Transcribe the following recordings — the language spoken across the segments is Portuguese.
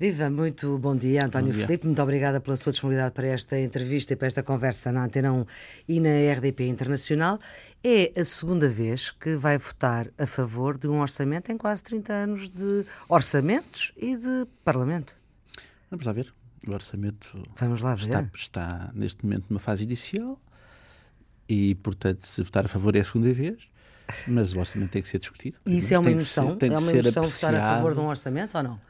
Viva, muito bom dia, António bom dia. Filipe. Muito obrigada pela sua disponibilidade para esta entrevista e para esta conversa na Antena 1 e na RDP Internacional. É a segunda vez que vai votar a favor de um orçamento em quase 30 anos de orçamentos e de Parlamento. Vamos lá ver. O orçamento Vamos lá ver. Está, está neste momento numa fase inicial e, portanto, se votar a favor é a segunda vez. Mas o orçamento tem que ser discutido. E isso é uma emoção? É uma emoção votar a favor de um orçamento ou não?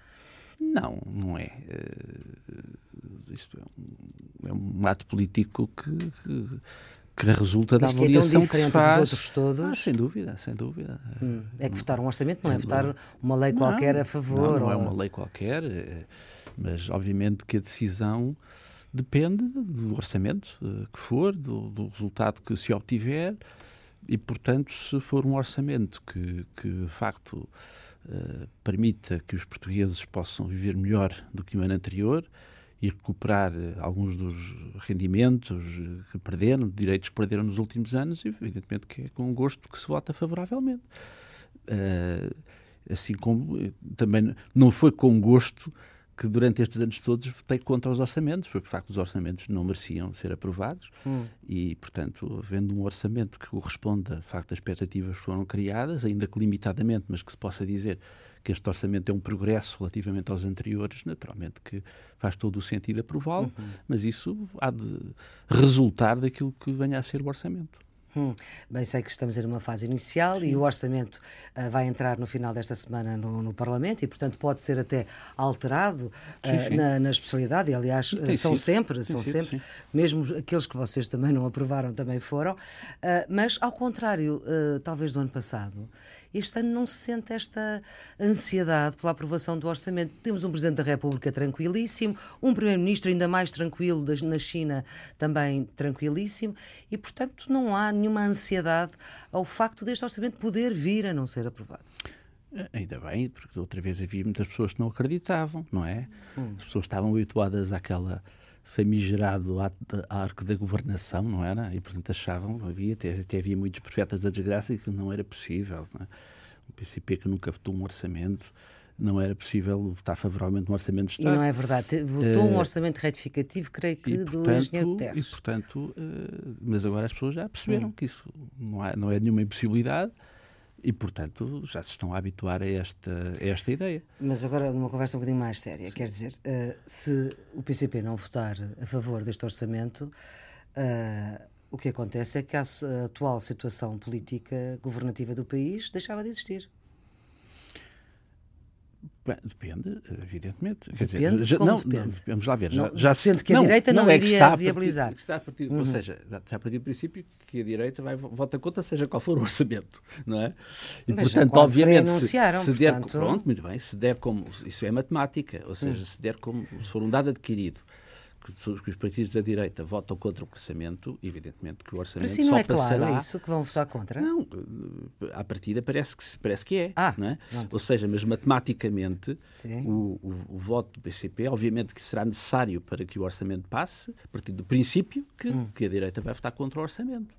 Não, não é. Uh, isto é um, é um, ato político que, que, que resulta Mas da avaliação que, é se faz. Dos outros todos. Ah, sem dúvida, sem dúvida. Hum. É que votar um orçamento não é votar uma lei qualquer não, a favor. Não, não é ou... é uma lei qualquer, eh, mas obviamente que a decisão depende do orçamento eh, que for, do, do resultado que se obtiver e, portanto, se for um orçamento que, que de facto eh, permita que os portugueses possam viver melhor do que o ano anterior e recuperar uh, alguns dos rendimentos eh, que perderam, direitos que perderam nos últimos anos, evidentemente que é com gosto que se vota favoravelmente. assim como também não foi com gosto que durante estes anos todos votei contra os orçamentos, foi por facto os orçamentos não mereciam ser aprovados hum. e, portanto, havendo um orçamento que corresponda, de facto, às expectativas que foram criadas, ainda que limitadamente, mas que se possa dizer que este orçamento é um progresso relativamente aos anteriores, naturalmente que faz todo o sentido aprová-lo, uhum. mas isso há de resultar daquilo que venha a ser o orçamento. Hum, bem, sei que estamos em uma fase inicial Sim. e o orçamento uh, vai entrar no final desta semana no, no, Parlamento e, portanto, pode ser até alterado uh, na, na, especialidade. E, aliás, uh, são sempre, são sempre, mesmo aqueles que vocês também não aprovaram também foram. mas, ao contrário, talvez do ano passado, este ano não se sente esta ansiedade pela aprovação do orçamento. Temos um Presidente da República tranquilíssimo, um Primeiro-Ministro ainda mais tranquilo, na China também tranquilíssimo, e, portanto, não há nenhuma ansiedade ao facto deste orçamento poder vir a não ser aprovado. Ainda bem, porque outra vez havia muitas pessoas que não acreditavam, não é? Hum. As pessoas estavam habituadas àquela famigerado arco da governação, não era? E, portanto, achavam, havia, até, até havia muitos profetas da desgraça e que não era possível. Não é? O PCP que nunca votou um orçamento, não era possível votar favoravelmente um orçamento de Estado. E não é verdade. Votou uh, um orçamento retificativo, creio que, e, do engenheiro Terres. E, portanto, uh, mas agora as pessoas já perceberam hum. que isso não, há, não é nenhuma impossibilidade e, portanto, já se estão a habituar a esta, a esta ideia. Mas agora, numa conversa um bocadinho mais séria, Sim. quer dizer, uh, se o PCP não votar a favor deste orçamento, uh, o que acontece é que a, a atual situação política governativa do país deixava de existir. Bem, depende, evidentemente. Depende, dizer, já, não, depende? vamos lá ver. Já, não, já sendo que a não, direita não, não é iria está viabilizar. Partir, está a partir, uhum. Ou seja, está a partir do princípio que a direita vai, vota contra, seja qual for o orçamento, não é? E, Mas portanto, obviamente, se, se der, portanto... pronto, muito bem, se der como, isso é matemática, ou seja, hum. se der como, se for um dado adquirido que os partidos da direita votam contra o orçamento, evidentemente que o orçamento si não só é passará... claro isso que vão votar contra? Não, à partida parece que, parece que é. Ah, é? Ou seja, mas matematicamente o, o, o, voto do PCP, obviamente que será necessário para que o orçamento passe, a partir do princípio que, hum. que a direita vai votar contra o orçamento.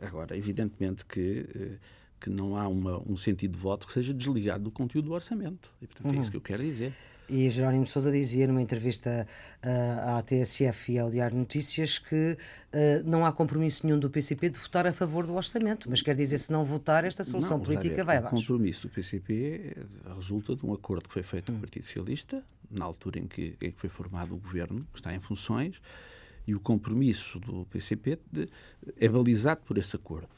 Agora, evidentemente que eh, que não há uma, um sentido de voto que seja desligado do conteúdo do orçamento. E, portanto, uhum. é isso que eu quero dizer. E Jerónimo Sousa dizia numa entrevista uh, à TSF e ao Diário de Notícias que uh, não há compromisso nenhum do PCP de votar a favor do orçamento, mas quer dizer, se não votar, esta solução não, política vai abaixo. O compromisso do PCP resulta de um acordo que foi feito hum. com o Partido Socialista, na altura em que, em que foi formado o governo, que está em funções, e o compromisso do PCP de, é balizado por esse acordo.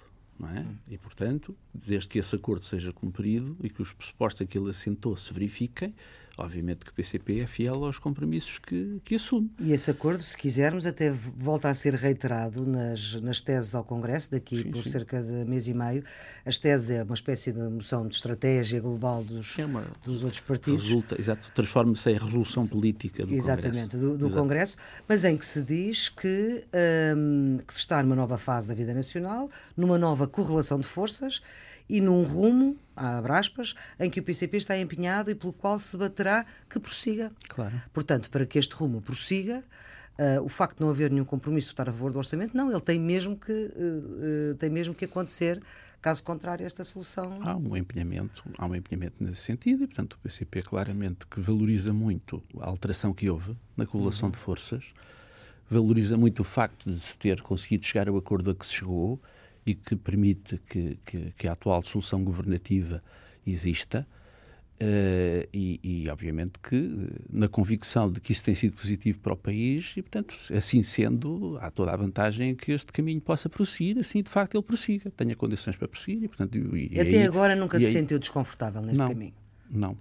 É? E, portanto, desde que esse acordo seja cumprido e que os pressupostos a que ele assentou se verifiquem, obviamente que o PCP é fiel aos compromissos que, que assume. E esse acordo, se quisermos, até volta a ser reiterado nas, nas teses ao Congresso, daqui sim, por sim. cerca de mês e meio. As teses é uma espécie de moção de estratégia global dos, é uma, dos outros partidos. Resulta, exato, transforma-se em resolução política do Exatamente, Congresso. do, do Congresso, mas em que se diz que, um, que se está numa nova fase da vida nacional, numa nova correlação de forças e num rumo, abre aspas, em que o PCP está empenhado e pelo qual se baterá que prossiga. Claro. Portanto, para que este rumo prossiga, uh, o facto de não haver nenhum compromisso de votar a favor do orçamento, não, ele tem mesmo que, uh, uh, tem mesmo que acontecer, caso contrário, esta solução. Há um empenhamento, há um empenhamento nesse sentido, e portanto o PCP claramente que valoriza muito a alteração que houve na correlação uhum. de forças, valoriza muito o facto de se ter conseguido chegar ao acordo a que se chegou e que permite que, que, que a atual solução governativa exista. Uh, e, e, obviamente que na convicção de que isso tem sido positivo para o país e portanto assim sendo há toda a vantagem que este caminho possa prosseguir assim de facto ele prossiga tenha condições para prosseguir e portanto e, até aí, agora nunca se aí, sentiu desconfortável neste não, caminho não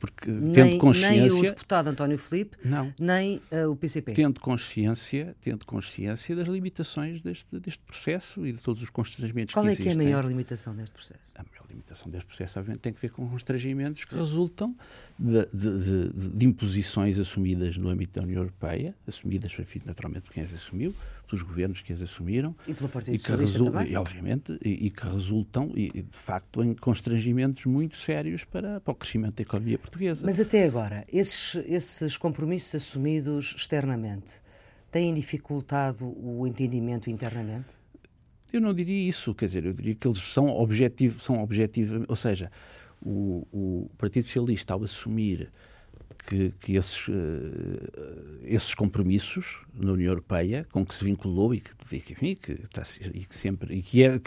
porque nem, tendo consciência nem o deputado António Filipe não, nem uh, o PCP tendo consciência tendo consciência das limitações deste deste processo e de todos os constrangimentos qual que é existem. que é a maior limitação deste processo? A maior limitação deste processo obviamente tem que ver com constrangimentos que resultam de, de, de, de imposições assumidas no âmbito da União Europeia assumidas naturalmente por quem as assumiu pelos governos que as assumiram e pelo Partido e que resultam, e, obviamente e, e, que resultam e, de facto em constrangimentos muito sérios para, para o crescimento da economia portuguesa. Mas até agora esses esses compromissos assumidos externamente têm dificultado o entendimento internamente? Eu não diria isso, quer dizer, eu diria que eles são objetivos, são objetivos, ou seja, o, o Partido Socialista ao assumir que, que esses, uh, esses compromissos na União Europeia, com que se vinculou e que, enfim, que, está, e que sempre e que é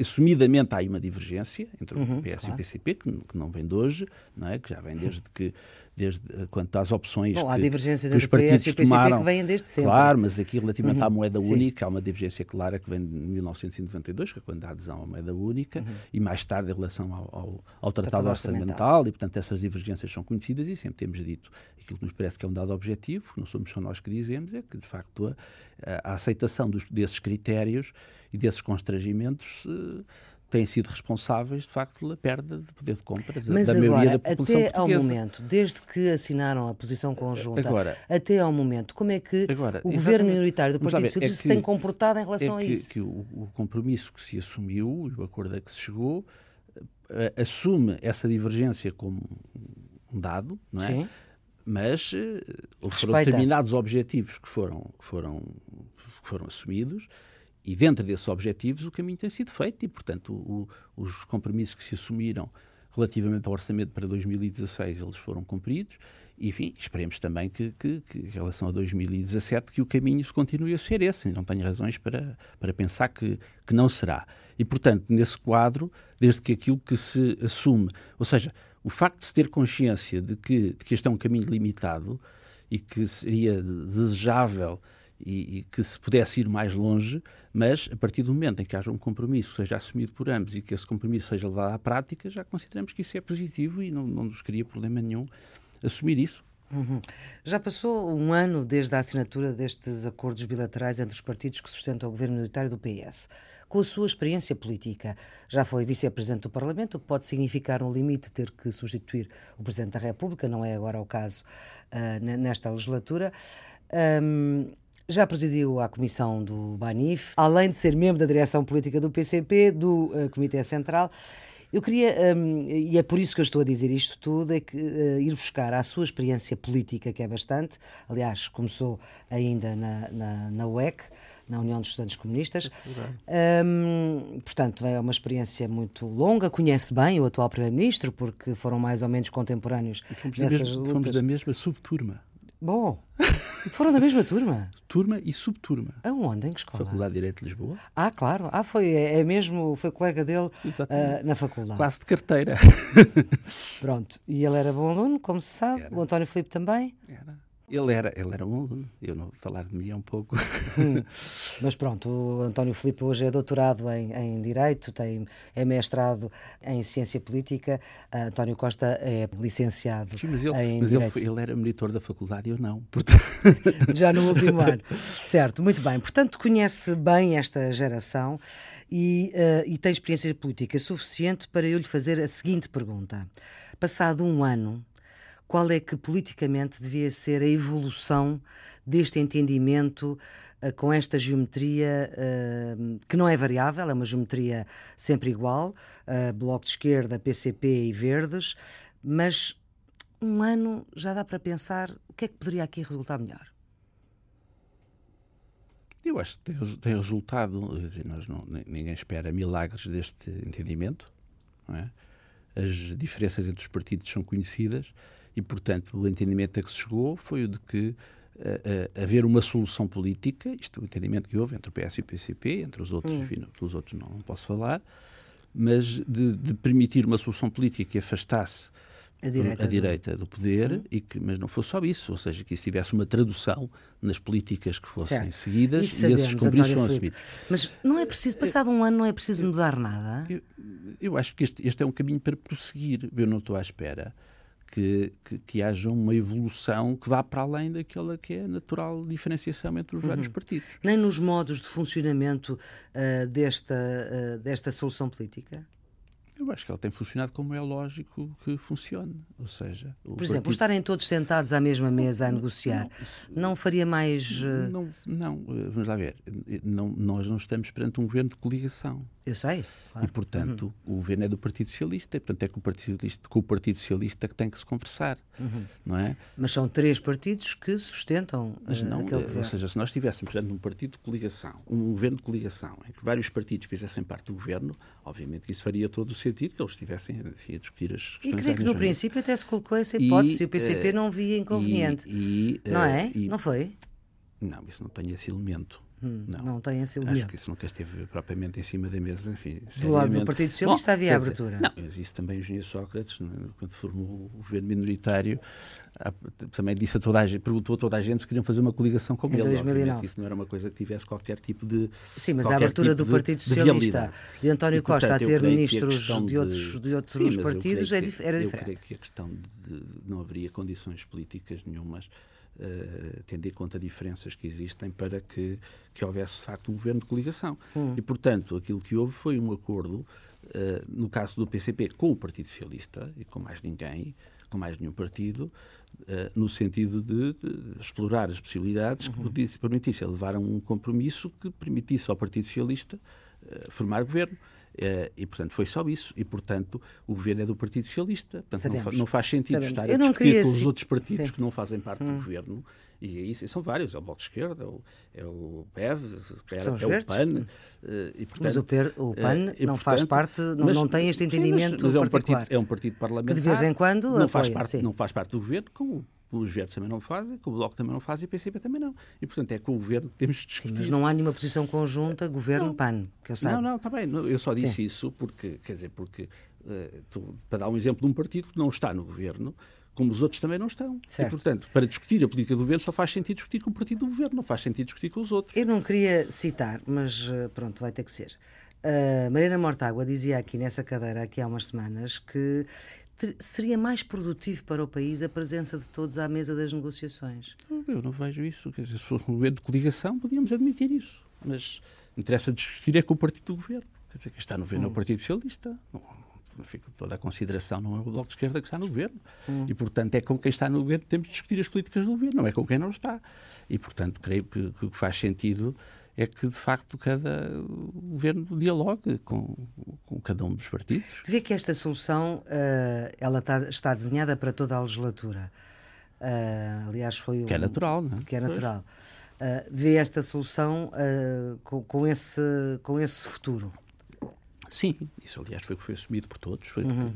assumidamente há aí uma divergência entre uhum, o PS claro. e o PCP, que, que, não vem de hoje, não é? que já vem desde que desde eh, quanto às opções Bom, que, há divergências que os partidos e PCP tomaram. que vêm desde sempre. Claro, mas aqui relativamente uhum. à moeda Sim. única há uma divergência clara que vem de 1992, que é quando há adesão à moeda única, uhum. e mais tarde em relação ao, ao, ao Tratado, Tratado orçamental, orçamental, e portanto essas divergências são conhecidas e sempre temos dito aquilo que nos parece que é um dado objetivo, que não somos só nós que dizemos, é que de facto a, a aceitação dos, desses critérios e desses constrangimentos uh, têm sido responsáveis, de facto, pela perda de poder de compra da, Mas da agora, maioria da população até portuguesa. ao momento, desde que assinaram a posição conjunta, agora, até ao momento, como é que agora, o governo minoritário do Partido é Socialista é se tem comportado em relação é a que, isso? que o, o, compromisso que se assumiu e o acordo a que se chegou uh, assume essa divergência como um dado, não é? Sim. Mas uh, foram determinados objetivos que foram, que foram, que foram assumidos e dentro desses objetivos o caminho tem sido feito e, portanto, o, os compromissos que se assumiram relativamente ao orçamento para 2016 eles foram cumpridos e, enfim, esperemos também que, que, que, em relação a 2017 que o caminho continue a ser esse. Não tenho razões para, para pensar que, que não será. E, portanto, nesse quadro, desde que aquilo que se assume, ou seja, o facto de se ter consciência de que, de que este é um caminho limitado e que seria desejável e, e, que se pudesse ir mais longe, mas a partir do momento em que haja um compromisso que seja assumido por ambos e que esse compromisso seja levado à prática, já consideramos que isso é positivo e não, não nos cria problema nenhum assumir isso. Uhum. Já passou um ano desde a assinatura destes acordos bilaterais entre os partidos que sustentam o governo militar do PS. Com a sua experiência política, já foi vice-presidente do Parlamento, o que pode significar um limite ter que substituir o Presidente da República, não é agora o caso uh, nesta legislatura. Um, já presidiu a comissão do BANIF, além de ser membro da direção política do PCP, do uh, Comitê Central. Eu queria, um, e é por isso que eu estou a dizer isto tudo, é que uh, ir buscar a sua experiência política, que é bastante, aliás, começou ainda na, na, na UEC, na União dos Estudantes Comunistas. Um, portanto, é uma experiência muito longa, conhece bem o atual Primeiro-Ministro, porque foram mais ou menos contemporâneos fomos nessas mesma, lutas. Fomos da mesma subturma. Bom, foram da mesma turma? Turma e subturma. Aonde? Em que escola? Faculdade de Direito de Lisboa. Ah, claro. Ah, foi, é, é mesmo, foi colega dele uh, na faculdade. Quase de carteira. Pronto. E ele era bom aluno, como se sabe. Era. O António Filipe também. Era. Ele era, ele era um aluno, eu não vou falar de mim é um pouco. Hum. Mas pronto, o António Filipe hoje é doutorado em, em Direito, tem, é mestrado em Ciência Política, uh, António Costa é licenciado Sim, mas ele, em mas Direito. Ele, ele, era monitor da faculdade eu não. Portanto... Já no último ano. Certo, muito bem. Portanto, conhece bem esta geração e, uh, e tem experiência política suficiente para eu lhe fazer a seguinte pergunta. Passado um ano qual é que politicamente devia ser a evolução deste entendimento uh, com esta geometria uh, que não é variável, é uma geometria sempre igual, uh, Bloco de Esquerda, PCP e Verdes, mas um ano já dá para pensar o que é que poderia aqui resultar melhor. Eu acho que tem, resultado, nós não, ninguém espera milagres deste entendimento. É? As diferenças entre os partidos são conhecidas e, portanto, o entendimento a que se chegou foi o de que uh, uh, haver uma solução política, isto é o entendimento que houve entre o PS e o PCP, entre os outros, hum. enfim, pelos outros não, não posso falar, mas de, de, permitir uma solução política que afastasse a direita, a direita do... do, poder, uhum. e que, mas não fosse só isso, ou seja, que isso tivesse uma tradução nas políticas que fossem certo. seguidas isso e esses compromissos fossem assumidos. Mas não é preciso, passado um ano, não é preciso mudar nada? Eu, eu acho que este, este, é um caminho para prosseguir. Eu não estou à espera que, que, que, haja uma evolução que vá para além daquela que é a natural diferenciação entre os uhum. vários partidos. Nem nos modos de funcionamento uh, desta, uh, desta solução política? Eu acho que ela tem funcionado como é lógico que funcione. Ou seja, por exemplo, partido... estarem todos sentados à mesma mesa a negociar, não, faria mais. Não, não, vamos lá ver. Não, nós não estamos perante um governo de coligação. Eu sei. Claro. E, portanto, uhum. o governo é do Partido Socialista, e, portanto, é com o Partido Socialista, com o Partido Socialista que tem que se conversar. Uhum. Não é? Mas são três partidos que sustentam Mas não, aquele governo. Ou seja, se nós estivéssemos perante um partido de coligação, um governo de coligação, em que vários partidos fizessem parte do governo, obviamente que isso faria todo o sentido que eles estivessem enfim, a discutir as questões. E creio que no princípio até se colocou essa hipótese e, o PCP uh, não via inconveniente. E, e, não é? Não foi? Não, isso não tem esse elemento. Hum, não, não tem esse elemento. Acho que isso nunca esteve propriamente em cima da mesa. Enfim, do lado do Partido Socialista Bom, havia abertura. Dizer, não, mas isso também o engenheiro Sócrates, né, quando formou o governo minoritário, também disse a toda a gente, perguntou a toda a gente se queriam fazer uma coligação com em ele. 2009. Isso não era uma coisa que tivesse qualquer tipo de. Sim, mas a abertura tipo do Partido de, Socialista, de, de António e, portanto, Costa a ter ministros de outros, de outros sim, partidos, é que, era diferente. Eu creio que a questão de não haveria condições políticas nenhumas uh, tendo em conta diferenças que existem para que, que houvesse, de facto, um governo de coligação. Hum. E, portanto, aquilo que houve foi um acordo, uh, no caso do PCP, com o Partido Socialista e com mais ninguém, com mais nenhum partido, uh, no sentido de, de, explorar as possibilidades uhum. que permitissem levar a um compromisso que permitisse ao Partido Socialista formar governo. Uh, e, portanto, foi só isso. E, portanto, o governo é do Partido Socialista. Portanto, não, não, faz sentido Sabemos. estar a discutir com os outros partidos Sim. que não fazem parte hum. do governo. E é isso, e são vários. É o Bloco de Esquerda, é o, é o PEV, é, é o PAN. Uh, e, portanto, mas o, PER, o PAN não portanto, faz parte, não, mas, não tem este entendimento sim, mas, mas é um partido, é um partido parlamentar. Que de vez em quando não, apoia, faz, parte, não faz parte do governo, com os verdes também não fazem, que o Bloco também não faz e o PCP também não. E, portanto, é com o Governo que temos de discutir. Sim, mas não há nenhuma posição conjunta Governo-PAN, que eu saiba. Não, não, está bem. Eu só disse Sim. isso porque, quer dizer, porque, uh, tu, para dar um exemplo de um partido que não está no Governo, como os outros também não estão. Certo. E, portanto, para discutir a política do governo só faz sentido discutir com o partido do governo, não faz sentido discutir com os outros. Eu não queria citar, mas eh, pronto, vai ter que ser. Uh, Mariana Mortágua dizia aqui nessa cadeira, aqui há umas semanas, que seria mais produtivo para o país a presença de todos à mesa das negociações? Eu não vejo isso. Quer dizer, se fosse um governo de coligação, podíamos admitir isso. Mas interessa discutir é com o partido do governo. Quer dizer, quem está no governo hum. é o hum. Partido Socialista. Não, não fica toda a consideração, não é o Bloco de Esquerda que está no governo. Hum. E, portanto, é com quem está no governo que temos de discutir as políticas do governo, não é com quem não está. E, portanto, creio que, o que faz sentido é que, de facto, cada governo dialogue com, com cada um dos partidos. Vê que esta solução uh, ela está, está, desenhada para toda a legislatura. Uh, aliás, foi um, Que é natural, não é? Que é natural. Uh, vê esta solução com, com, esse, com esse futuro? Sim, isso aliás foi o que foi assumido por todos, foi uhum.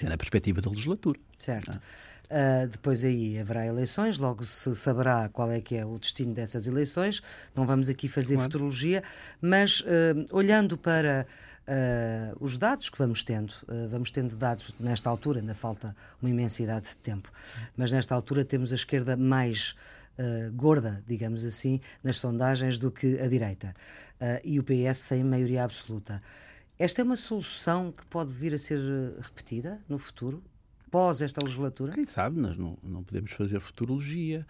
é na perspectiva da legislatura. Certo. Uh, depois aí haverá eleições, logo se saberá qual é que é o destino dessas eleições. Não vamos aqui fazer claro. futurologia, mas uh, olhando para uh, os dados que vamos tendo, vamos tendo dados nesta altura, ainda falta uma imensidade de tempo, mas nesta altura temos a esquerda mais gorda, digamos assim, nas sondagens do que a direita. e o PS sem maioria absoluta. Esta é uma solução que pode vir a ser repetida no futuro? pós esta legislatura? Quem sabe, nós não, não podemos fazer futurologia,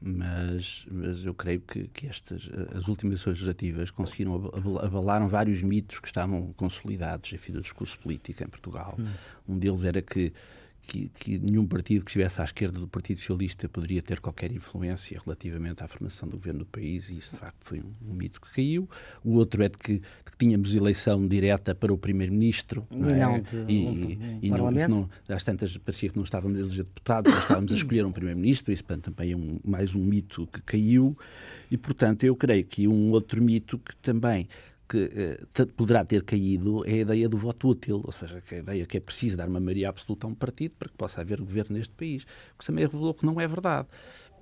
mas, mas eu creio que, que estas, as últimas legislativas conseguiram, abalaram vários mitos que estavam consolidados, enfim, do discurso político em Portugal. Hum. Um deles era que que, que, nenhum partido que estivesse à esquerda do Partido Socialista poderia ter qualquer influência relativamente à formação do governo do país, e isso de facto foi um, um mito que caiu. O outro é de que, de que tínhamos eleição direta para o Primeiro-Ministro. Não e não é? de e, um, e, Parlamento. Não, não, às tantas parecia que não estávamos a eleger deputados, mas estávamos a escolher um Primeiro-Ministro, isso também é um, mais um mito que caiu, e portanto eu creio que um outro mito que também que eh, poderá ter caído é a ideia do voto útil, ou seja, a ideia que é preciso dar uma maioria absoluta a um partido para que possa haver governo neste país, que também revelou que não é verdade.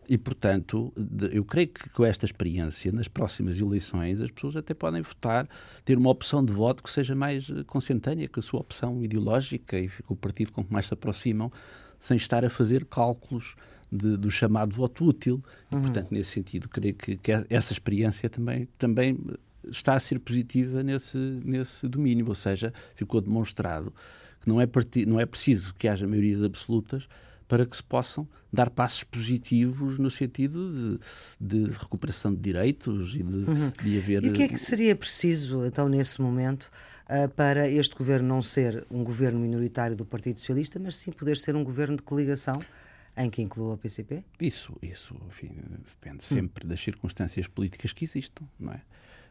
E, portanto, eu creio que com esta experiência, nas próximas eleições, as pessoas até podem votar, ter uma opção de voto que seja mais eh, consentânea com a sua opção ideológica e com o partido com que mais se aproximam, sem estar a fazer cálculos de, do chamado voto útil. E, uhum. portanto, nesse sentido, creio que, que essa experiência também, também está a ser positiva nesse, nesse domínio, ou seja, ficou demonstrado que não é, não é preciso que haja maiorias absolutas para que se possam dar passos positivos no sentido de, de recuperação de direitos e de, uhum. de, haver. E o que é que seria preciso, então, nesse momento, uh, para este governo não ser um governo minoritário do Partido Socialista, mas sim poder ser um governo de coligação? Em que inclua o PCP? Isso, isso, enfim, depende sempre hum. das circunstâncias políticas que existam, não é?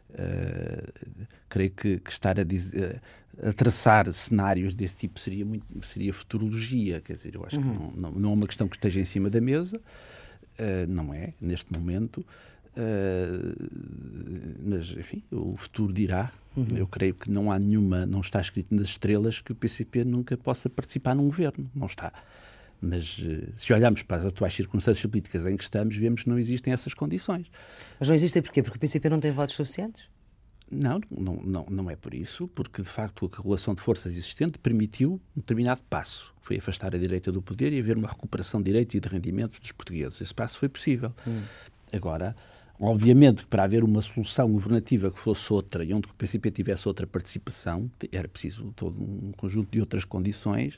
Uh, creio que, que estar a, dizer, a, traçar cenários desse tipo seria, muito, seria futurologia. Quer dizer, eu acho uhum. que não, não, não, é uma questão que esteja em cima da mesa, uh, não é, neste momento. Uh, mas, enfim, o futuro dirá. Uhum. Eu creio que não há nenhuma, não está escrito nas estrelas que o PCP nunca possa participar num governo. Não está. Mas eh, se olharmos para as atuais circunstâncias políticas em que estamos, vemos que não existem essas condições. Mas não existem porquê? Porque o PCP não tem votos suficientes? Não, não, não, não é por isso, porque de facto a regulação de forças existente permitiu um determinado passo. Foi afastar a direita do poder e haver uma recuperação de direitos e de rendimentos dos portugueses. Esse passo foi possível. Hum. Agora, obviamente que para haver uma solução governativa que fosse outra e onde o PCP tivesse outra participação, era preciso todo um conjunto de outras condições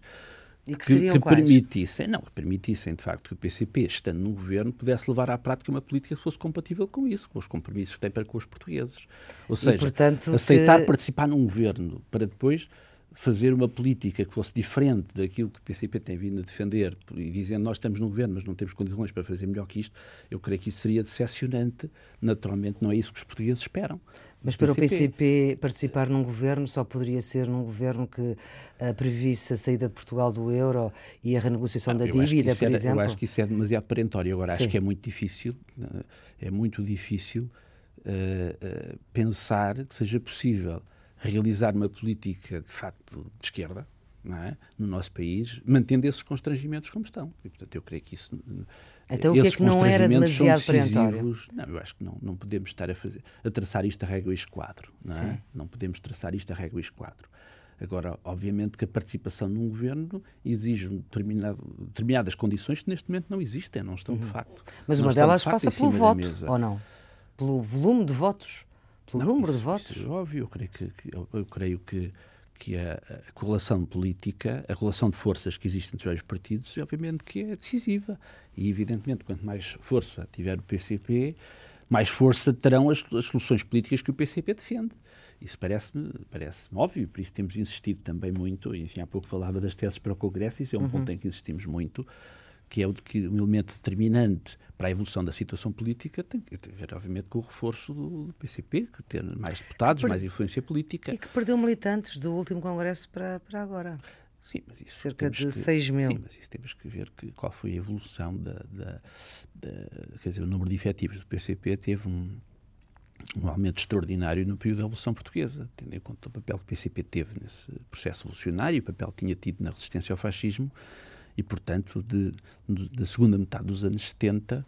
e que, que, que permitissem, não, que permitissem de facto que o PCP, estando no governo, pudesse levar à prática uma política que fosse compatível com isso, com os compromissos que tem para com os portugueses. Ou seja, e, portanto, aceitar que... participar num governo para depois fazer uma política que fosse diferente daquilo que o PCP tem vindo a defender e dizendo nós estamos no governo, mas não temos condições para fazer melhor que isto, eu creio que isso seria decepcionante. Naturalmente, não é isso que os portugueses esperam. Mas para PCP. o PCP participar num governo só poderia ser num governo que uh, previsse a saída de Portugal do euro e a renegociação não, da dívida, por exemplo? Eu acho que isso é demasiado perentório. Agora, Sim. acho que é muito difícil, uh, é muito difícil uh, pensar que seja possível realizar uma política de facto de esquerda é? no nosso país, mantendo esses constrangimentos como estão. E, portanto, eu creio que isso. Então, o que é que não era demasiado perentório? Não, eu acho que não, não podemos estar a, fazer, a traçar isto a régua e esquadro. Não, é? não podemos traçar isto a régua e esquadro. Agora, obviamente que a participação num governo exige determinadas condições que neste momento não existem, não estão uhum. de facto. Mas uma delas de passa pelo voto, ou não? Pelo volume de votos? Pelo não, número isso, de votos? Isso é óbvio, eu creio que, que eu creio que que a, a correlação política, a relação de forças que existe entre os partidos, obviamente que é decisiva. E, evidentemente, quanto mais força tiver o PCP, mais força terão as, as soluções políticas que o PCP defende. Isso parece-me parece óbvio, por isso temos insistido também muito, enfim, há pouco falava das teses para o Congresso, isso é um uhum. ponto em que insistimos muito, que é o que um elemento determinante para a evolução da situação política tem que ver, obviamente, com o reforço do, PCP, que ter mais deputados, per... mais influência política. E que perdeu militantes do último Congresso para, para agora. Sim, mas isso cerca de que, 6 mil. Sim, mas isso temos que ver que, qual foi a evolução da, da, da, Quer dizer, o número de efetivos do PCP teve um, um aumento extraordinário no período da Revolução Portuguesa, tendo em conta o papel que o PCP teve nesse processo revolucionário, o papel que tinha tido na resistência ao fascismo e, portanto, de, de, da segunda metade dos anos 70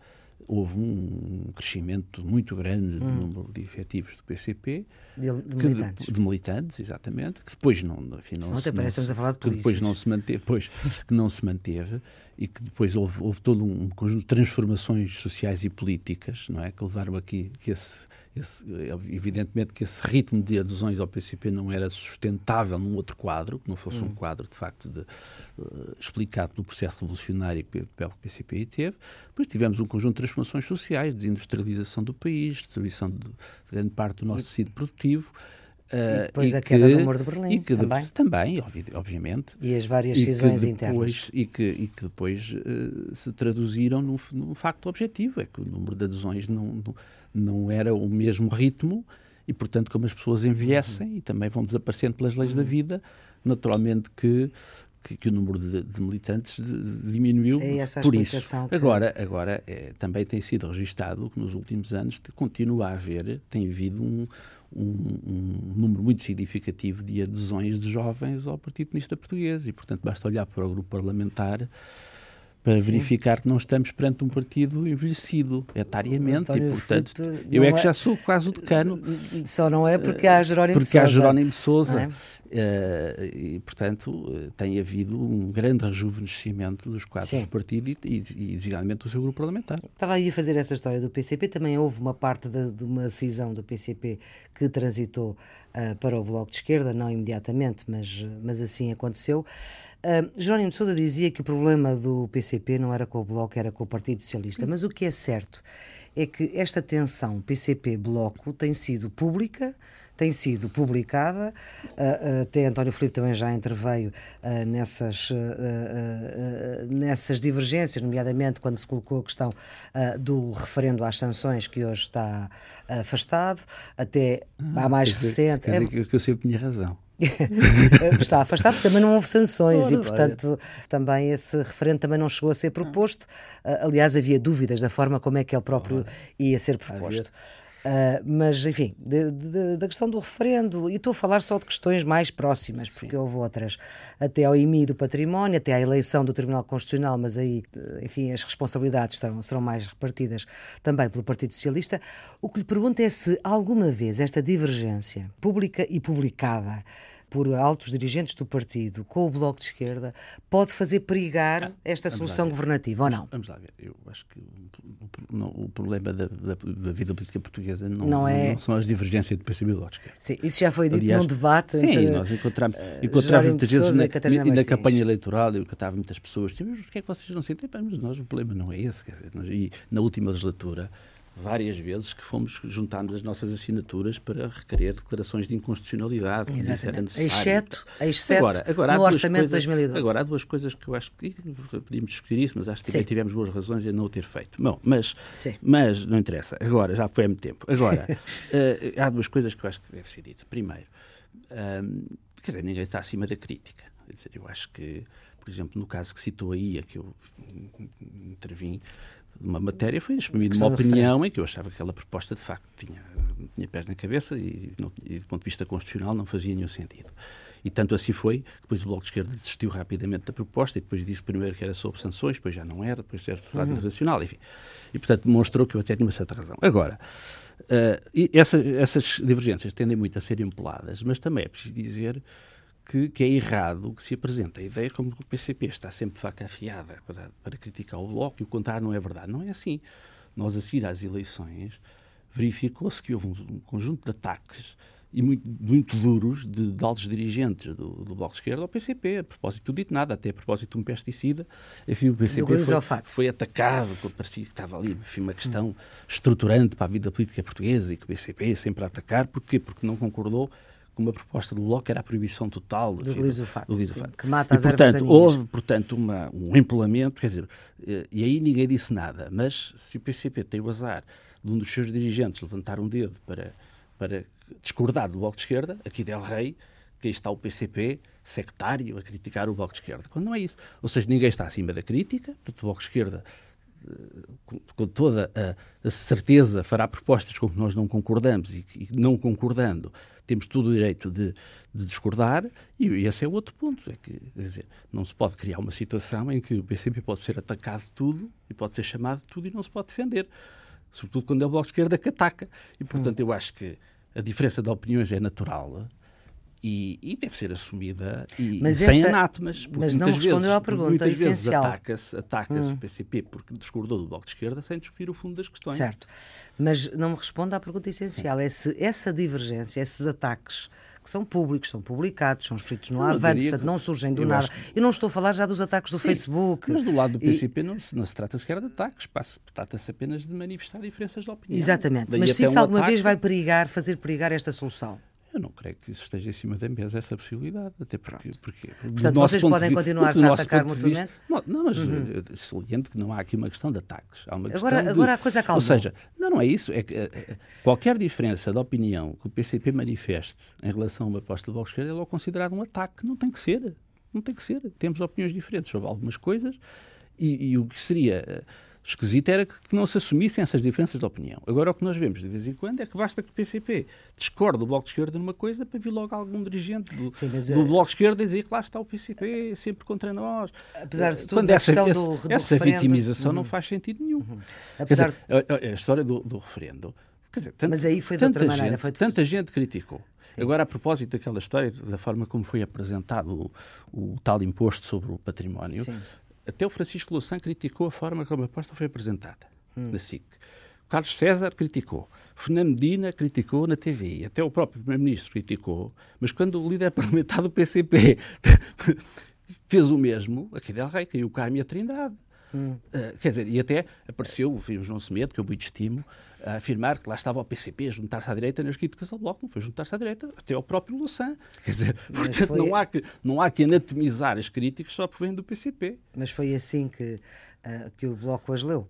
houve um crescimento muito grande do hum. número de efetivos do PCP. De, de militantes. De, de, militantes, exatamente, que depois não, enfim, não, se, não, se, a falar de que depois não se manteve, pois, que não se manteve e que depois houve, houve todo um conjunto de transformações sociais e políticas, não é, que levaram aqui que esse esse, evidentemente que esse ritmo de adesões ao PCP não era sustentável num outro quadro, que não fosse hum. um quadro de facto de, uh, explicado pelo processo revolucionário que o PCP teve. Depois tivemos um conjunto de transformações sociais, desindustrialização do país, destruição de, de grande parte do nosso tecido produtivo. E depois a queda que, do muro de Berlim, que também. também, obviamente. E as várias cisões internas. E que, e que depois uh, se traduziram num, num facto objetivo, é que o número de adesões não, não, não era o mesmo ritmo e, portanto, como as pessoas envelhecem uhum. e também vão desaparecendo pelas leis uhum. da vida, naturalmente que, que, que, o número de, de militantes de, diminuiu é essa por isso. Que... Agora, agora é, também tem sido registado que nos últimos anos continua a haver, tem havido um, um, um, número muito significativo de adesões de jovens ao Partido Comunista Português. E, portanto, basta olhar para o grupo parlamentar para Sim. verificar que não estamos perante um partido envelhecido etariamente e, portanto, eu é que já é- sou quase o decano. Só não é porque há Jerónimo porque Sousa. Porque há Jerónimo Sousa. É? E, portanto, tem havido um grande rejuvenescimento dos quadros Sim. do partido e, e, e, designadamente, do seu grupo parlamentar. Estava aí a fazer essa história do PCP. Também houve uma parte de, de uma cisão do PCP que transitou uh, para o Bloco de Esquerda, não imediatamente, mas, mas assim aconteceu. Uh, Jerónimo de Sousa dizia que o problema do PCP não era com o Bloco, era com o Partido Socialista. Mas o que é certo é que esta tensão PCP-Bloco tem sido pública, tem sido publicada, uh, até António Filipe também já interveio uh, nessas, nessas divergências, nomeadamente quando se colocou a questão do referendo às sanções, que hoje está afastado, até ah, há mais recente. Quer dizer, é... que eu sempre tinha razão. está afastado, porque também não houve sanções Ora, e, portanto, vai. também esse referendo também não chegou a ser proposto. Aliás, havia dúvidas da forma como é que ele próprio Ora. ia ser proposto. Uh, mas, enfim, da questão do referendo, e estou a falar só de questões mais próximas, porque Sim. houve outras, até ao IMI do património, até à eleição do Tribunal Constitucional, mas aí, enfim, as responsabilidades serão, serão mais repartidas também pelo Partido Socialista. O que lhe pergunto é se alguma vez esta divergência pública e publicada por altos dirigentes do partido com o Bloco de Esquerda pode fazer perigar ah, esta solução governativa ou não? Vamos lá ver. Eu acho que o, não, o problema da, da, da, vida política portuguesa não, não, é... não são as divergências do PCB e do Bloco de Esquerda. Sim, isso já foi dito Aliás, num debate sim, entre nós encontramos, uh, encontramos muitas vezes na, na, na campanha eleitoral, eu catava muitas pessoas, mas o que é que vocês não sentem? Mas nós o problema não é esse. Dizer, nós, e na última legislatura várias vezes que fomos juntámos as nossas assinaturas para requerer declarações de inconstitucionalidade. Exatamente. Exceto, exceto agora, agora, no orçamento coisas, de 2012. Agora, há duas coisas que eu acho que podíamos discutir isso, mas acho que também tivemos boas razões em não o ter feito. Bom, mas, mas não interessa. Agora, já foi há muito tempo. Agora, uh, há duas coisas que eu acho que deve ser dito. Primeiro, um, ehm, quer dizer, ninguém está acima da crítica. Quer dizer, eu acho que, por exemplo, no caso que citou aí, a que eu intervim, uma matéria foi exprimida uma opinião em que eu achava que aquela proposta de facto tinha, tinha pés na cabeça e, não, e, do ponto de vista constitucional não fazia nenhum sentido. E tanto assim foi que depois o Bloco de Esquerda desistiu rapidamente da proposta e depois disse primeiro que era sobre sanções, depois já não era, depois era sobre uhum. internacional, enfim. E portanto demonstrou que eu até tinha uma certa razão. Agora, uh, essa, essas divergências tendem muito a ser empoladas, mas também é preciso dizer que, que, é errado que se apresenta a ideia como que o PCP está sempre faca afiada para, para criticar o Bloco e o contrário não é verdade. Não é assim. Nós, a seguir às eleições, verificou-se que houve um, um, conjunto de ataques e muito, muito duros de, de altos dirigentes do, do, Bloco de Esquerda ao PCP, a propósito de nada, até a propósito de um pesticida. Enfim, o PCP foi, foi, atacado, parecia que estava ali enfim, uma questão estruturante para a vida política portuguesa e que o PCP sempre a atacar. Porquê? Porque não concordou uma proposta do Bloco era a proibição total do glisofato, que mata as e, portanto, houve, portanto, uma, um empolamento, quer dizer, eh, e aí ninguém disse nada, mas se o PCP tem o azar de um dos seus dirigentes levantar um dedo para, para discordar do Bloco de Esquerda, aqui Del Rey, que aí está o PCP sectário a criticar o Bloco de Esquerda, quando não é isso. Ou seja, ninguém está acima da crítica, portanto o Bloco de Esquerda com, toda a, certeza, fará propostas com que nós não concordamos e, e não concordando, temos todo o direito de, de, discordar, e esse é o outro ponto. É que, dizer, não se pode criar uma situação em que o PCP pode ser atacado de tudo e pode ser chamado de tudo e não se pode defender. Sobretudo quando é o Bloco de Esquerda que ataca. E, portanto, hum. eu acho que a diferença de opiniões é natural e, e, deve ser assumida e, mas sem essa, anátemas. Mas não respondeu vezes, à pergunta essencial. Ataca-se ataca hum. o PCP porque discordou do Bloco de Esquerda sem discutir o fundo das questões. Certo. Mas não me responde à pergunta essencial. É se essa divergência, esses ataques que são públicos, são publicados, são escritos no Avante, portanto não surgem do nada. Que... Eu não estou a falar já dos ataques do Sim, Facebook. Mas do lado do PCP e... não, não, se trata sequer de ataques, trata-se apenas de manifestar diferenças de opinião. Exatamente. Daí mas se isso um alguma ataque... vez vai perigar, fazer perigar esta solução? Eu não creio que isso esteja em cima da mesa, essa possibilidade. Até porque. porque Portanto, vocês podem continuar-se a atacar mutuamente? Não, não, mas uhum. Eh, saliente que não há aqui uma questão de ataques. Há uma agora, de, agora a coisa acalmou. Ou seja, não, não é isso. É que é, qualquer diferença de opinião que o PCP manifeste em relação a uma aposta do Bloco de Esquerda é logo considerado um ataque. Não tem que ser. Não tem que ser. Temos opiniões diferentes sobre algumas coisas e, e o que seria esquisito era que não se assumissem essas diferenças de opinião. Agora, o que nós vemos de vez em quando é que basta que o PCP discorde do Bloco de Esquerda numa coisa para vir logo algum dirigente do, Sim, do Bloco de Esquerda dizer que lá está o PCP, sempre contra nós. Apesar de tudo, quando essa, essa, do, do essa vitimização uhum. não faz sentido nenhum. Uhum. Apesar dizer, a, a, história do, do referendo. Dizer, tanta, mas aí foi de outra maneira. Gente, foi tanta gente criticou. Sim. Agora, a propósito daquela história, da forma como foi apresentado o, o tal imposto sobre o património, Sim até o Francisco Louçã criticou a forma como a proposta foi apresentada hum. na SIC. Carlos César criticou. Fernando Medina criticou na TV. Até o próprio Primeiro-Ministro criticou. Mas quando o líder parlamentar do PCP fez o mesmo, aqui del Rei caiu o Carme e a Trindade. Hum. Uh, quer dizer, e até apareceu o João Semedo, que eu muito estimo, a afirmar que lá estava o PCP a juntar-se à direita nas críticas ao Bloco, não foi juntar-se à direita, até ao próprio Louçã. Quer dizer, portanto, foi... não, há que, não há que anatomizar as críticas só por vem do PCP. Mas foi assim que, uh, que o Bloco as leu?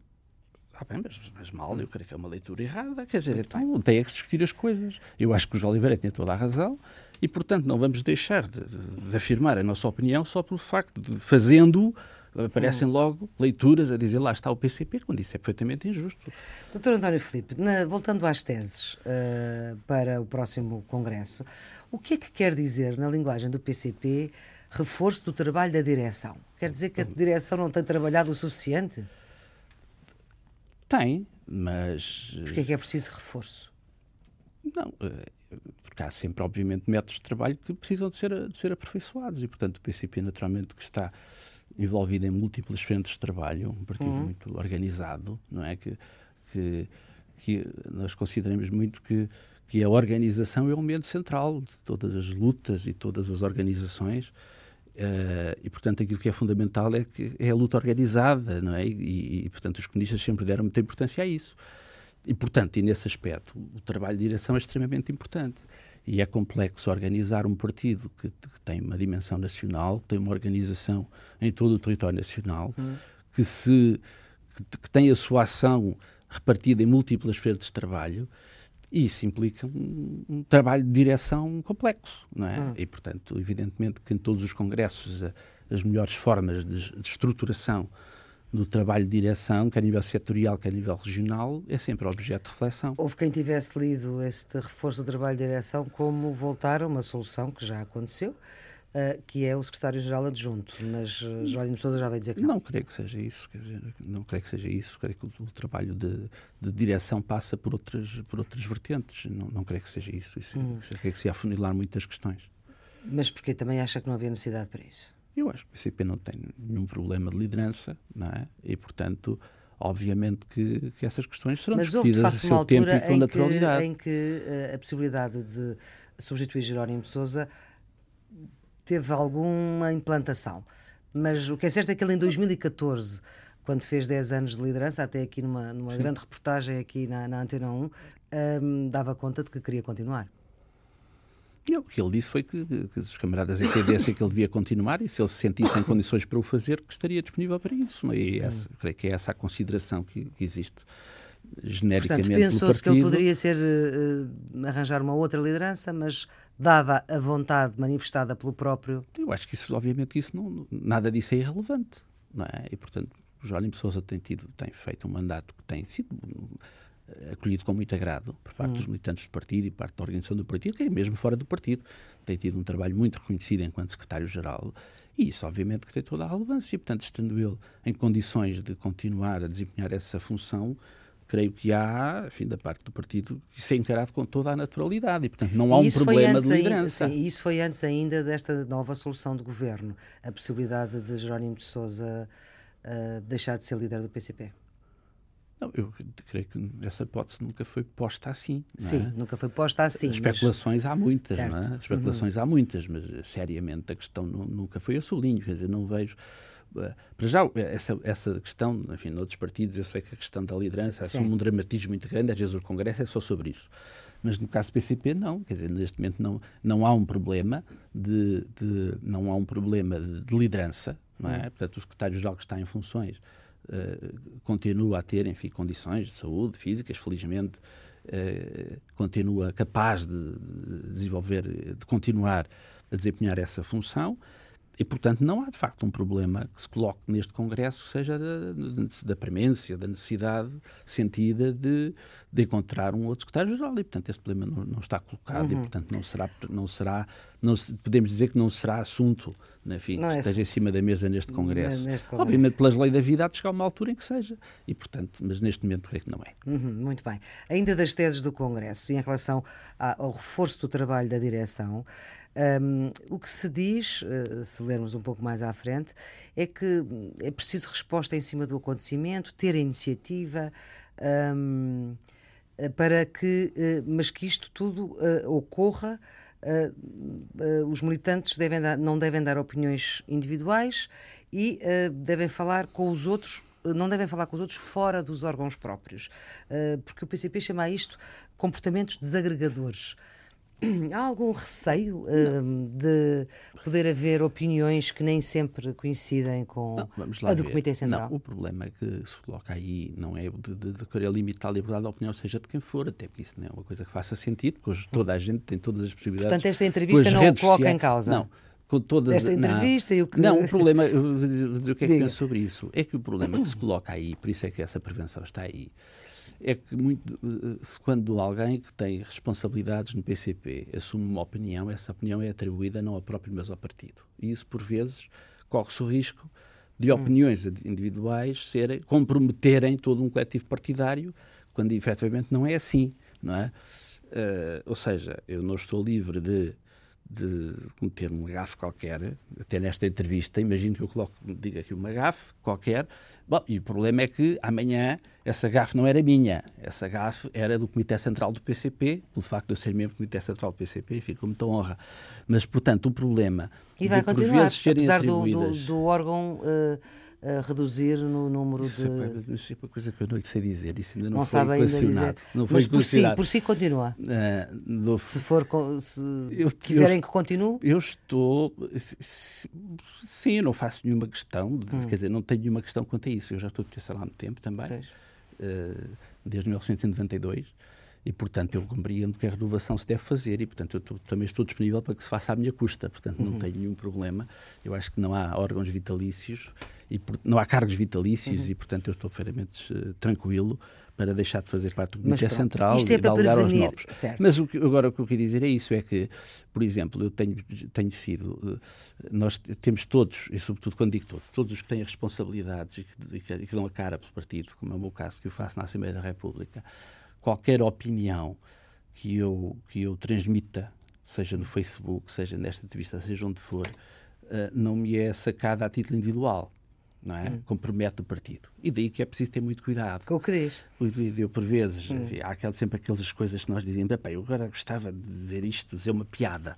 Ah, bem, mas, mas, mal, eu creio que é uma leitura errada. Quer dizer, então tem é que discutir as coisas. Eu acho que o João Oliveira tinha toda a razão e, portanto, não vamos deixar de, de, de afirmar a nossa opinião só pelo facto de, fazendo aparecem hum. logo leituras a dizer lá está o PCP, quando isso é perfeitamente injusto. Doutor António Filipe, na, voltando às teses uh, para o próximo Congresso, o que é que quer dizer na linguagem do PCP reforço do trabalho da direção? Quer dizer que a direção não tem trabalhado o suficiente? Tem, mas. Porquê é que é preciso reforço? Não, eh, porque há sempre, obviamente, métodos de trabalho que precisam de ser, de ser aperfeiçoados e, portanto, o PCP, naturalmente, que está envolvido em múltiplas frentes de trabalho, um partido uhum. muito organizado, não é? Que, que, que, nós consideramos muito que, que a organização é o elemento central de todas as lutas e todas as organizações. Uh, e, portanto, aquilo que é fundamental é, que é a luta organizada, não é? E, e, portanto, os comunistas sempre deram muita importância a isso. E, portanto, e nesse aspecto, o trabalho de direção é extremamente importante e é complexo organizar um partido que, que, tem uma dimensão nacional, que tem uma organização em todo o território nacional, uhum. que, se, que, que, tem a sua ação repartida em múltiplas frentes de trabalho, e isso implica um, um trabalho de direção complexo, não é? Uhum. E, portanto, evidentemente que em todos os congressos a, as melhores formas de, de estruturação do trabalho de direção, quer a nível setorial, quer a nível regional, é sempre objeto de reflexão. Houve quem tivesse lido este reforço do trabalho de direção como voltar a uma solução que já aconteceu, uh, que é o secretário-geral adjunto, mas uh, Jerónimo Sousa já vai dizer que não. Não creio que seja isso, quer dizer, não creio que seja isso, creio que o, o trabalho de, de, direção passa por outras, por outras vertentes, não, não creio que seja isso, isso hum. creio que se afunilar muitas questões. Mas porque também acha que não havia necessidade para isso? Eu acho que o PCP não tem nenhum problema de liderança, não é? E, portanto, obviamente que, que essas questões serão Mas discutidas houve, de facto, a seu tempo e com em naturalidade. Que, em que uh, a possibilidade de substituir Jerónimo Sousa teve alguma implantação. Mas o que é certo é que ele, em 2014, quando fez 10 anos de liderança, até aqui numa, numa grande reportagem aqui na, na Antena 1, um, ehm, dava conta de que queria continuar. Não, o que ele disse foi que, que os camaradas entendessem que ele devia continuar e se ele se sentisse em condições para o fazer, que estaria disponível para isso. E essa, creio que é essa a consideração que, que existe genericamente Portanto, pensou-se que ele poderia ser uh, arranjar uma outra liderança, mas dada a vontade manifestada pelo próprio. Eu acho que isso, obviamente, isso não, nada disso é irrelevante, não é? E portanto, o Jónimo Sousa tem tido, tem feito um mandato que tem sido acolhido com muito agrado por parte dos hum. militantes do partido e parte da organização do partido, que é mesmo fora do partido. Tem tido um trabalho muito reconhecido enquanto secretário-geral e isso, obviamente, que tem toda a relevância. E, portanto, estando ele em condições de continuar a desempenhar essa função, creio que há, enfim, da parte do partido, isso é encarado com toda a naturalidade e, portanto, não há um problema de liderança. Ainda, sim, isso foi antes ainda desta nova solução de governo, a possibilidade de Jerónimo de Sousa uh, deixar de ser líder do PCP. Não, eu creio que essa hipótese nunca foi posta assim. Sim, é? nunca foi posta assim. Especulações mas... há muitas, certo. não é? Especulações uhum. há muitas, mas seriamente a questão não, nunca foi. Eu sublinho, quer dizer, não vejo Uh, para já, essa, essa questão, enfim, noutros partidos, eu sei que a questão da liderança assume um dramatismo muito grande, às vezes o Congresso é só sobre isso. Mas no caso do PCP, não. Quer dizer, neste momento não, não há um problema de, de não há um problema de, de liderança, não é? Hum. Portanto, o secretário-geral que está em funções uh, continua a ter, enfim, condições de saúde físicas, felizmente, uh, continua capaz de, de desenvolver, de continuar a desempenhar essa função. E, portanto, não há de facto um problema que se coloque neste Congresso que seja da, da premência, da necessidade sentida de, de encontrar um outro secretário-geral. E, portanto, esse problema não, não está colocado uhum. e, portanto, não será, não será não, podemos dizer que não será assunto enfim, não que é esteja em cima da mesa neste Congresso. neste Congresso. Obviamente, pelas leis da vida, há de chegar uma altura em que seja. E, portanto, mas neste momento creio que não é. Uhum, muito bem. Ainda das teses do Congresso e em relação ao reforço do trabalho da direção, um, o que se diz, uh, se lermos um pouco mais à frente, é que é preciso resposta em cima do acontecimento, ter a iniciativa. Um, para que, uh, mas que isto tudo ocorra Uh, uh, os militantes devem dar, não devem dar opiniões individuais e uh, devem falar com os outros, não devem falar com os outros fora dos órgãos próprios, porque o PCP chama a isto comportamentos desagregadores. Há algum receio uh, de poder haver opiniões que nem sempre coincidem com não, a do ver. Comitê Central? Não, o problema é que se coloca aí não é de, de, de querer limitar a liberdade da opinião, seja de quem for, até porque isso não é uma coisa que faça sentido, porque hoje toda a gente tem todas as possibilidades. Portanto, esta entrevista não o coloca em causa? Não. Com todas, Esta entrevista não, e o que. Não, o problema. O que é que penso sobre isso? É que o problema que se coloca aí, por isso é que essa prevenção está aí, é que muito, eh, quando alguém que tem responsabilidades no PCP assume uma opinião, essa opinião é atribuída não ao próprio, mas ao partido. E isso, por vezes, corre-se o risco de hum. opiniões individuais serem, comprometerem todo um coletivo partidário, quando efetivamente não é assim, não é? Uh, ou seja, eu não estou livre de de cometer um gafe qualquer, até nesta entrevista, imagino que eu coloco, diga aqui uma gafe qualquer, bom, e o problema é que amanhã essa gafe não era minha, essa gafe era do Comitê Central do PCP, pelo facto de eu ser membro do Comitê Central do PCP, fico com muita honra. Mas, portanto, o problema e vai de, continuar, apesar atribuídas... do, do, do órgão... Uh a reduzir no número isso de. É, isso é uma coisa que eu não lhe sei dizer. Isso ainda não, não foi equacionado. Não foi Mas por si, por si continua. Uh, do... Se for, se eu, quiserem eu, que continue. Eu estou. Sim, eu não faço nenhuma questão. De, hum. Quer dizer, não tenho nenhuma questão quanto a isso. Eu já estou a ter lá há muito tempo também. Uh, desde 1992 e, portanto, eu compreendo que a renovação se deve fazer e, portanto, eu tô, também estou disponível para que se faça à minha custa. Portanto, não uhum. tenho nenhum problema. Eu acho que não há órgãos vitalícios e não há cargos vitalícios uhum. e, portanto, eu estou fairamente uh, tranquilo para deixar de fazer parte do Comitê Central é e dar lugar aos novos. Certo. Mas o que, agora o que eu queria dizer é isso, é que, por exemplo, eu tenho, tenho sido, eh, nós temos todos, e sobretudo quando digo todos, todos os que têm responsabilidades e que, e que, e que dão a cara pelo partido, como é o meu caso, que eu faço na Assembleia da República, qualquer opinião que eu, que eu transmita, seja no Facebook, seja nesta entrevista, seja onde for, uh, não me é sacada a título individual. Não é? Hum. Compromete o partido. E daí que é preciso ter muito cuidado. Com o que diz? Eu, por vezes, hum. enfim, há aquel, sempre aquelas coisas que nós dizíamos: eu agora gostava de dizer isto, dizer uma piada.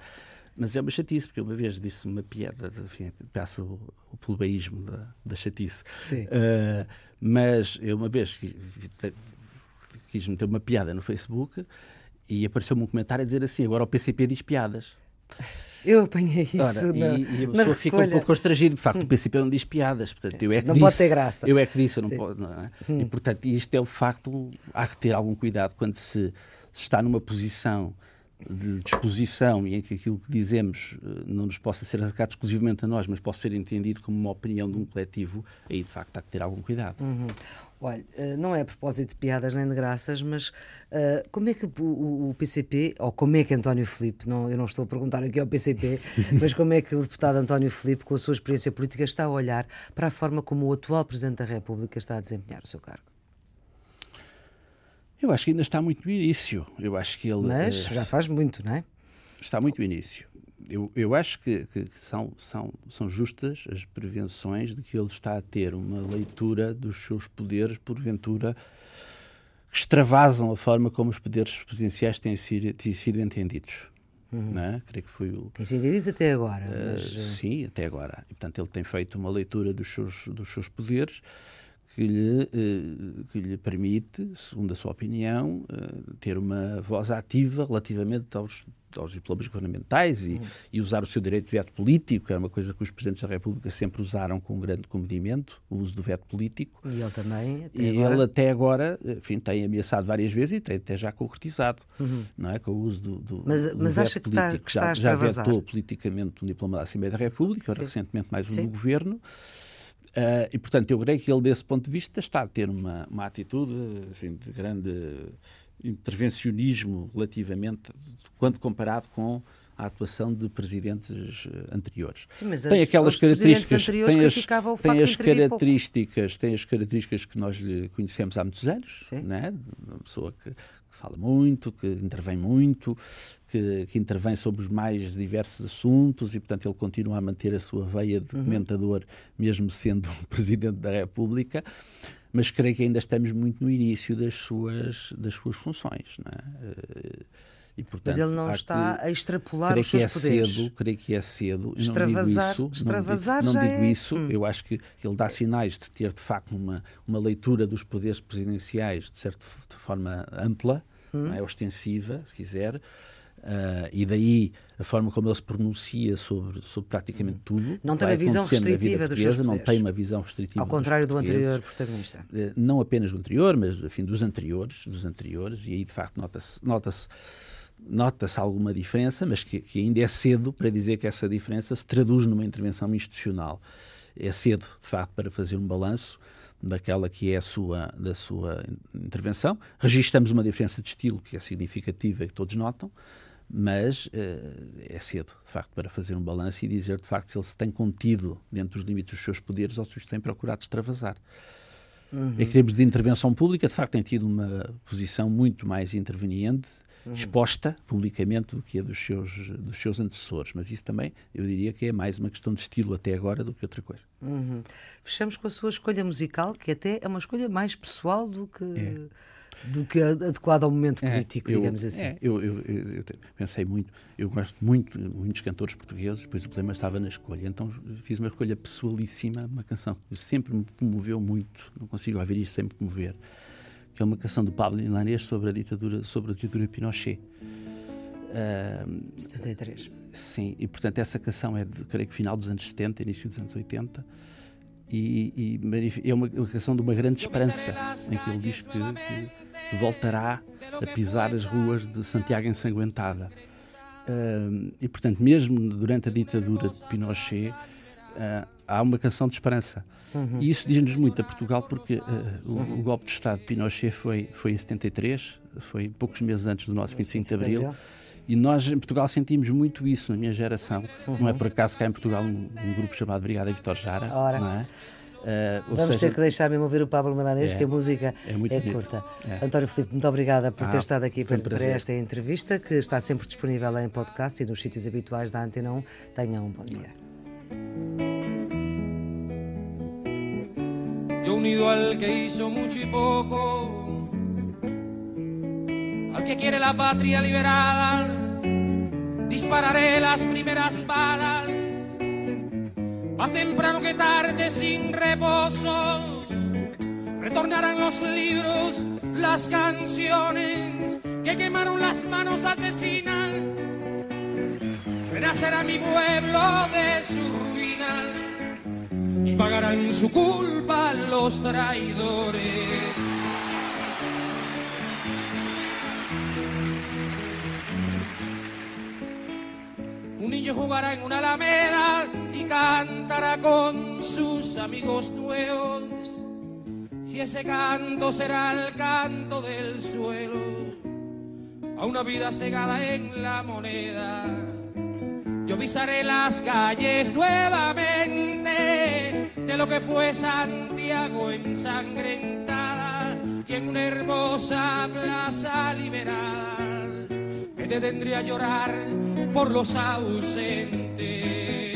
Mas é uma chatice, porque uma vez disse uma piada, enfim, peço o, o plebeísmo da, da chatice. Sim. Uh, mas eu uma vez quis meter uma piada no Facebook e apareceu-me um comentário a dizer assim: agora o PCP diz piadas. Eu apanhei isso. Ora, na, e, e a pessoa fica um pouco constrangido. De facto, o PCP não diz piadas. Portanto, eu é que não disse, pode ter graça. Eu é que disse, não pode, não é? hum. E, portanto, isto é o facto. Há que ter algum cuidado quando se está numa posição de disposição e em que aquilo que dizemos eh, não nos possa ser atacado exclusivamente a nós, mas possa ser entendido como uma opinião de um coletivo, aí de facto há que ter algum cuidado. Uhum. Olha, eh, não é a propósito de piadas nem de graças, mas uh, como é que o, o, PCP, ou como é que António Filipe, não, eu não estou a perguntar aqui ao PCP, mas como é que o deputado António Filipe, com a sua experiência política, está a olhar para a forma como o atual Presidente da República está a desempenhar o seu cargo? Eu acho que ainda está muito no início. Eu acho que ele. Mas uh, já faz muito, não é? Está muito no início eu, eu acho que, que, são, são, são justas as prevenções de que ele está a ter uma leitura dos seus poderes, porventura, que extravasam a forma como os poderes presidenciais têm sido, têm sido entendidos. Uhum. É? Creio que foi o. Tem sido dito até agora. Uh, mas... Sim, até agora. E, portanto, ele tem feito uma leitura dos seus, dos seus poderes que lhe, uh, que lhe permite, segundo a sua opinião, uh, ter uma voz ativa relativamente aos aos diplomas governamentais e, uhum. e, usar o seu direito de veto político, que é uma coisa que os presidentes da República sempre usaram com um grande comedimento, o uso do veto político. E ele também, até e agora... ele até agora, enfim, tem ameaçado várias vezes e tem até já concretizado, uhum. não é, com o uso do, do Mas, do mas acha que está, que está já, já vetou politicamente um diploma da Assembleia da República, agora recentemente mais um Sim. do Governo. Uh, e, portanto, eu creio que ele, desse ponto de vista, está a ter uma, uma atitude enfim, de grande intervencionismo relativamente, quando comparado com a atuação de presidentes eh, anteriores. Sim, mas tem aquelas características, tem as, tem as características, tem as características que nós lhe conhecemos há muitos anos, né? Uma pessoa que, que, fala muito, que intervém muito, que, que, intervém sobre os mais diversos assuntos e, portanto, ele continua a manter a sua veia de uhum. comentador, mesmo sendo presidente da República mas creio que ainda estamos muito no início das suas, das suas funções. Não é? E, portanto, mas ele não está que, a extrapolar os seus é poderes. Cedo, creio que é cedo. Extravasar, não digo isso, extravasar não digo, não digo é... isso. Hum. Eu acho que ele dá sinais de ter, de facto, uma, uma leitura dos poderes presidenciais de, certa, de forma ampla, hum. é? ostensiva, se quiser. Uh, e daí a forma como ele se pronuncia sobre, sobre praticamente tudo. Não tem uma visão restritiva dos seus Não tem uma visão restritiva. Ao contrário do anterior protagonista. Uh, não apenas do anterior, mas enfim, dos anteriores, dos anteriores, e aí de facto nota-se nota-se nota-se alguma diferença, mas que, que, ainda é cedo para dizer que essa diferença se traduz numa intervenção institucional. É cedo, de facto, para fazer um balanço daquela que é a sua, da sua intervenção. Registramos uma diferença de estilo que é significativa e que todos notam, mas uh, é cedo, de facto, para fazer um balanço e dizer, de facto, se ele se tem contido dentro dos limites dos seus poderes ou se os tem procurado extravasar. Uhum. Em termos de intervenção pública, de facto, tem tido uma posição muito mais interveniente. Exposta publicamente do que a dos seus, dos seus antecessores. Mas isso também, eu diria que é mais uma questão de estilo até agora do que outra coisa. Uhum. Fechamos com a sua escolha musical, que até é uma escolha mais pessoal do que. É do que adequado ao momento é, político, é, eu, digamos assim. É, eu, eu, eu, pensei muito, eu gosto muito de muitos cantores portugueses, depois o problema estava na escolha, então fiz uma escolha pessoalíssima, uma canção que sempre me comoveu muito, não consigo ouvir isto sem me comover, que é uma canção do Pablo Ilanês sobre a ditadura, sobre a ditadura Pinochet. Uh, 73. Sim, e portanto essa canção é de, creio que final dos anos 70, início dos anos 80 e, e é uma, uma canção de uma grande esperança, em que ele diz que, que voltará a pisar as ruas de Santiago ensanguentada. Uh, e, portanto, mesmo durante a ditadura de Pinochet, uh, há uma canção de esperança. Uhum. E isso diz-nos muito a Portugal, porque uh, o, o, golpe de Estado de Pinochet foi, foi em 73, foi poucos meses antes do nosso 25 de Abril. E nós em Portugal sentimos muito isso na minha geração. Uhum. Não é por acaso que há em Portugal um, um grupo chamado Brigada Vitor Jara. Ora. Não é? Uh, Vamos seja, ter que deixar mesmo ouvir o Pablo Maranês, é, que a música é, é curta. É. António Filipe, muito obrigada por ah, ter estado aqui para, para, esta entrevista, que está sempre disponível em podcast e nos sítios habituais da Antena 1. Tenham um bom dia. Yo unido al que hizo mucho y poco, al que quiere la patria liberada, dispararé las primeras balas más temprano que tarde sin reposo, retornarán los libros, las canciones que quemaron las manos asesinas. Renacerá mi pueblo de su ruina y pagarán su culpa los traidores. Un niño jugará en una alameda y cantará con sus amigos nuevos. Si ese canto será el canto del suelo, a una vida cegada en la moneda. Yo pisaré las calles nuevamente de lo que fue Santiago ensangrentada y en una hermosa plaza liberada me detendría a llorar por los ausentes.